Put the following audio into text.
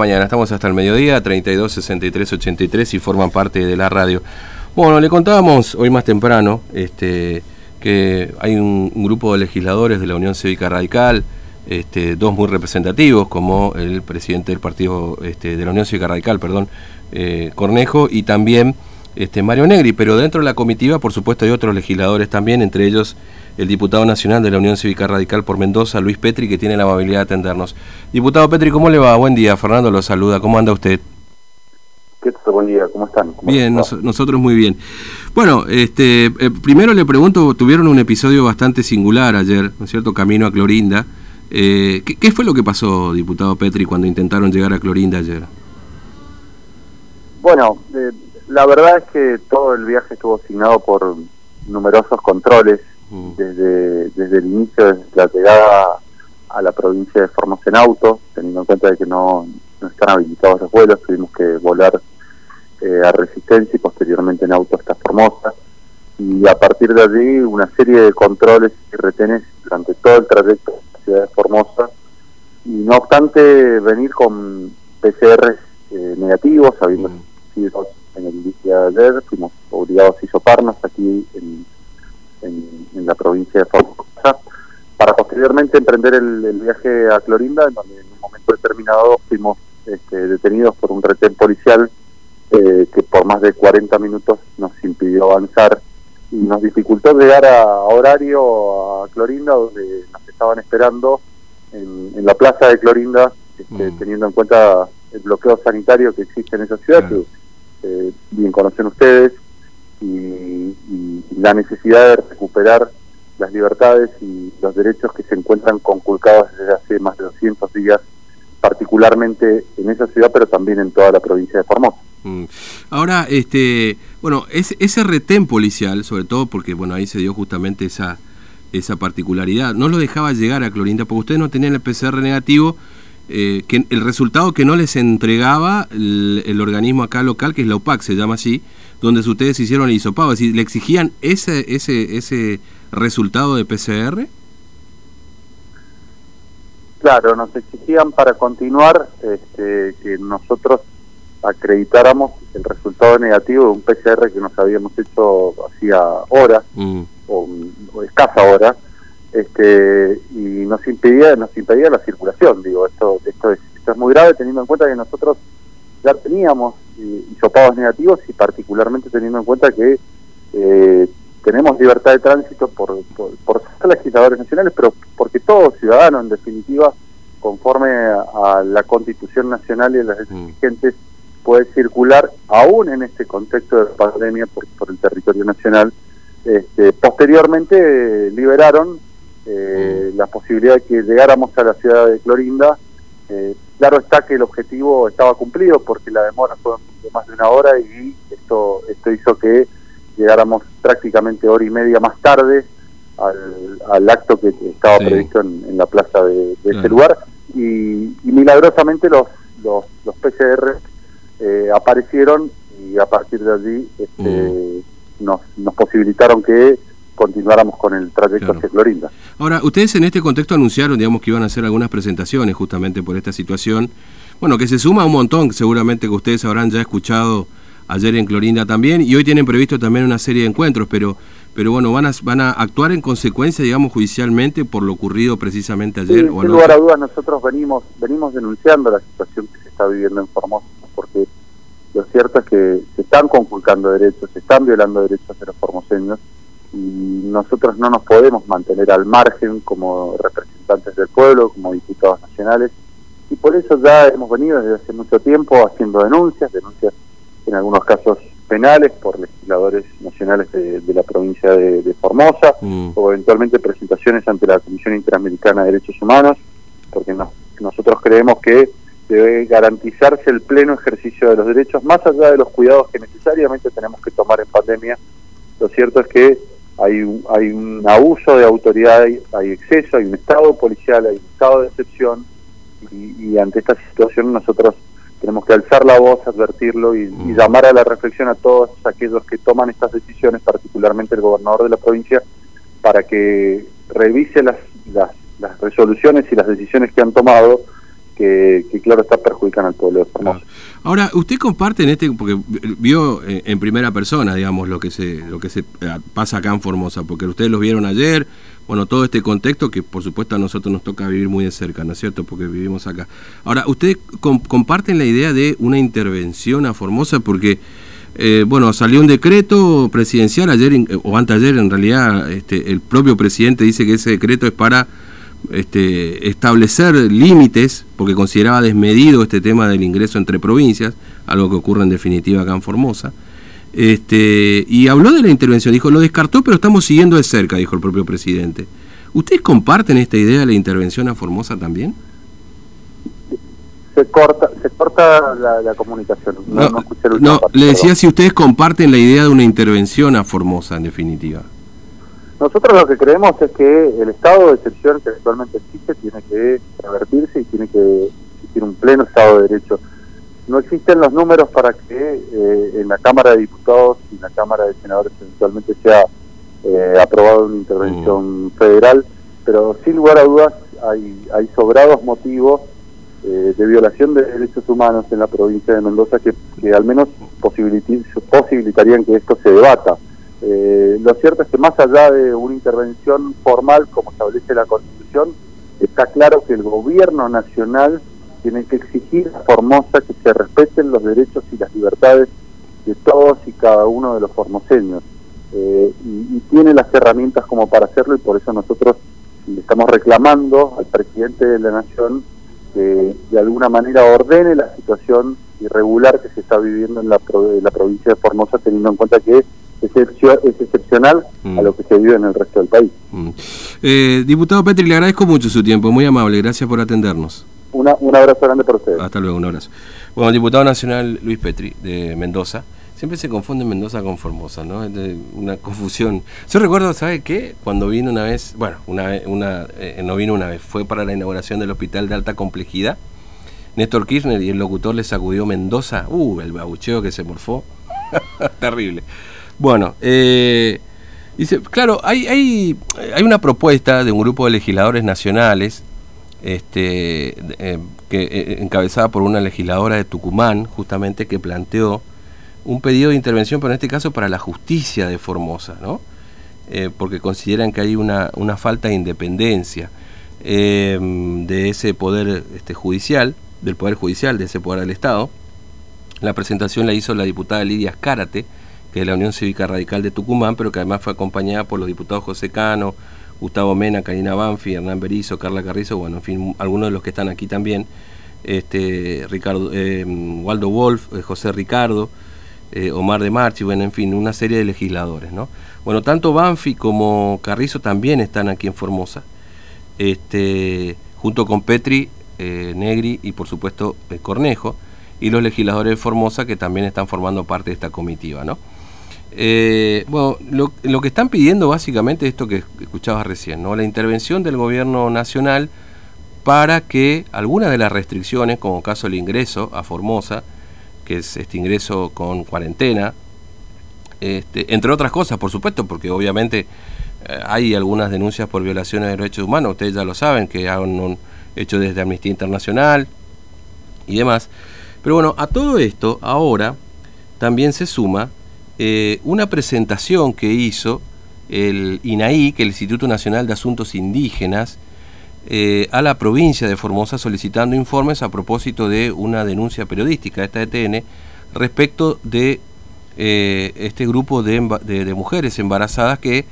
Mañana estamos hasta el mediodía, 32 63 83 y forman parte de la radio. Bueno, le contábamos hoy más temprano este, que hay un, grupo de legisladores de la Unión Cívica Radical, este, dos muy representativos, como el presidente del partido este, de la Unión Cívica Radical, perdón, eh, Cornejo, y también este, Mario Negri, pero dentro de la comitiva, por supuesto, hay otros legisladores también, entre ellos el diputado nacional de la Unión Cívica Radical por Mendoza, Luis Petri, que tiene la amabilidad de atendernos. Diputado Petri, ¿cómo le va? Buen día, Fernando lo saluda, ¿cómo anda usted? ¿Qué tal? Buen día, ¿cómo están? bien, nosotros muy bien. Bueno, este, eh, primero le pregunto, tuvieron un episodio bastante singular ayer, ¿no es cierto? Camino a Clorinda. Eh, ¿qué, fue lo que pasó, diputado Petri, cuando intentaron llegar a Clorinda ayer? Bueno, eh, la verdad es que todo el viaje estuvo asignado por numerosos controles mm. desde, desde el inicio, desde la llegada a la provincia de Formosa en auto, teniendo en cuenta de que no, están habilitados los vuelos, tuvimos que volar eh, a Resistencia y posteriormente en auto hasta Formosa. Y a partir de allí una serie de controles y retenes durante todo el trayecto de la ciudad de Formosa. Y no obstante venir con PCR eh, negativos, habiendo mm. sido en el día de ayer, fuimos obligados a isoparnos aquí en, en, la provincia de Formosa, para posteriormente emprender el, viaje a Clorinda, en donde en un momento determinado fuimos este, detenidos por un retén policial eh, que por más de 40 minutos nos impidió avanzar y nos dificultó llegar a horario a Clorinda, donde nos estaban esperando en, la plaza de Clorinda, este, mm. teniendo en cuenta el bloqueo sanitario que existe en esa ciudad, eh, bien conocen ustedes, y, la necesidad de recuperar las libertades y los derechos que se encuentran conculcados desde hace más de 200 días, particularmente en esa ciudad, pero también en toda la provincia de Formosa. Mm. Ahora, este, bueno, ese retén policial, sobre todo porque bueno ahí se dio justamente esa esa particularidad, no lo dejaba llegar a Clorinda porque ustedes no tenían el PCR negativo eh, que el resultado que no les entregaba el, organismo acá local, que es la UPAC, se llama así, donde ustedes hicieron el hisopado, es decir, ¿le exigían ese, ese, ese resultado de PCR? Claro, nos exigían para continuar este, que nosotros acreditáramos el resultado negativo de un PCR que nos habíamos hecho hacía horas, mm. o, o escasa hora, este, y nos impedía nos impedía la circulación digo esto esto es, esto es muy grave teniendo en cuenta que nosotros ya teníamos eh, hisopados negativos y particularmente teniendo en cuenta que eh, tenemos libertad de tránsito por, por, ser legisladores nacionales pero porque todo ciudadano en definitiva conforme a, la constitución nacional y a las leyes vigentes puede circular aún en este contexto de pandemia por, por el territorio nacional. Este, posteriormente liberaron eh, la posibilidad de que llegáramos a la ciudad de Clorinda. Eh, claro está que el objetivo estaba cumplido porque la demora fue de más de una hora y esto, esto hizo que llegáramos prácticamente hora y media más tarde al, acto que estaba previsto en, la plaza de, este lugar y, milagrosamente los, los, los PCR eh, aparecieron y a partir de allí este, mm. nos, nos posibilitaron que continuáramos con el trayecto hacia Florinda. Ahora, ustedes en este contexto anunciaron, digamos, que iban a hacer algunas presentaciones justamente por esta situación. Bueno, que se suma un montón, seguramente que ustedes habrán ya escuchado ayer en Clorinda también, y hoy tienen previsto también una serie de encuentros, pero pero bueno, van a, van a actuar en consecuencia, digamos, judicialmente por lo ocurrido precisamente ayer. Sí, sin lugar a dudas, nosotros venimos venimos denunciando la situación que se está viviendo en Formosa, porque lo cierto es que se están conculcando derechos, se están violando derechos de los formoseños, y nosotros no nos podemos mantener al margen como representantes del pueblo, como diputados nacionales, y por eso ya hemos venido desde hace mucho tiempo haciendo denuncias, denuncias en algunos casos penales por legisladores nacionales de, la provincia de, Formosa, mm. o eventualmente presentaciones ante la Comisión Interamericana de Derechos Humanos, porque nosotros creemos que debe garantizarse el pleno ejercicio de los derechos, más allá de los cuidados que necesariamente tenemos que tomar en pandemia. Lo cierto es que hay un, hay un abuso de autoridad, hay, exceso, hay un estado policial, hay un estado de excepción y, ante esta situación nosotros tenemos que alzar la voz, advertirlo y, mm. llamar a la reflexión a todos aquellos que toman estas decisiones, particularmente el gobernador de la provincia, para que revise las, las, las resoluciones y las decisiones que han tomado que, claro está perjudican al pueblo. Ahora, usted comparte en este, porque vio eh, en primera persona, digamos, lo que se, lo que se eh, pasa acá en Formosa, porque ustedes lo vieron ayer, bueno, todo este contexto que por supuesto a nosotros nos toca vivir muy de cerca, ¿no es cierto? Porque vivimos acá. Ahora, ¿ustedes comparten la idea de una intervención a Formosa? Porque, eh, bueno, salió un decreto presidencial ayer, o anteayer en realidad, este, el propio presidente dice que ese decreto es para este, establecer límites, porque consideraba desmedido este tema del ingreso entre provincias, algo que ocurre en definitiva acá en Formosa. Este, y habló de la intervención, dijo, lo descartó, pero estamos siguiendo de cerca, dijo el propio presidente. ¿Ustedes comparten esta idea de la intervención a Formosa también? Se corta, se corta la, comunicación. No, no, le decía si ustedes comparten la idea de una intervención a Formosa, en definitiva. Nosotros lo que creemos es que el estado de excepción que actualmente existe tiene que revertirse y tiene que existir un pleno estado de derecho. No existen los números para que eh, en la Cámara de Diputados y en la Cámara de Senadores eventualmente sea eh, aprobada una intervención mm. federal, pero sin lugar a dudas hay, hay sobrados motivos eh, de violación de derechos humanos en la provincia de Mendoza que, que al menos posibilitarían que esto se debata. Eh, lo cierto es que más allá de una intervención formal, como establece la Constitución, está claro que el gobierno nacional tiene que exigir a Formosa que se respeten los derechos y las libertades de todos y cada uno de los formoseños. Eh, y, tiene las herramientas como para hacerlo y por eso nosotros le estamos reclamando al presidente de la Nación que de alguna manera ordene la situación irregular que se está viviendo en la, en la provincia de Formosa, teniendo en cuenta que es excepcional a mm. lo que se vive en el resto del país. Mm. Eh, diputado Petri, le agradezco mucho su tiempo, muy amable, gracias por atendernos. Una, un abrazo grande para ustedes. Hasta luego, un abrazo. Bueno, el diputado nacional Luis Petri, de Mendoza. Siempre se confunde Mendoza con Formosa, ¿no? Es una confusión. Yo recuerdo, ¿sabe qué? Cuando vino una vez, bueno, una vez, una, eh, no vino una vez, fue para la inauguración del hospital de alta complejidad. Néstor Kirchner y el locutor le sacudió Mendoza. Uh, el babucheo que se morfó. Terrible. Bueno, eh, dice, claro, hay, una propuesta de un grupo de legisladores nacionales este, eh, que, eh, encabezada por una legisladora de Tucumán, justamente, que planteó un pedido de intervención, pero en este caso para la justicia de Formosa, ¿no? porque consideran que hay una, una falta de independencia de ese poder este, judicial, del poder judicial, de ese poder del Estado. La presentación la hizo la diputada Lidia Escárate, que es la Unión Cívica Radical de Tucumán, pero que además fue acompañada por los diputados José Cano, Gustavo Mena, Karina Banfi, Hernán Berizo, Carla Carrizo, bueno, en fin, algunos de los que están aquí también, este, Ricardo, eh, Waldo Wolf, eh, José Ricardo, eh, Omar de Marchi, bueno, en fin, una serie de legisladores, ¿no? Bueno, tanto Banfi como Carrizo también están aquí en Formosa, este, junto con Petri, Negri y por supuesto Cornejo, y los legisladores de Formosa que también están formando parte de esta comitiva, ¿no? Eh, bueno, lo, que están pidiendo básicamente es esto que escuchabas recién, ¿no? La intervención del gobierno nacional para que algunas de las restricciones, como caso el ingreso a Formosa, que es este ingreso con cuarentena, este, entre otras cosas, por supuesto, porque obviamente eh, hay algunas denuncias por violaciones de derechos humanos, ustedes ya lo saben, que han hecho desde Amnistía Internacional y demás. Pero bueno, a todo esto ahora también se suma eh, una presentación que hizo el INAI, que el Instituto Nacional de Asuntos Indígenas, eh, a la provincia de Formosa solicitando informes a propósito de una denuncia periodística esta ETN respecto de eh, este grupo de mujeres embarazadas que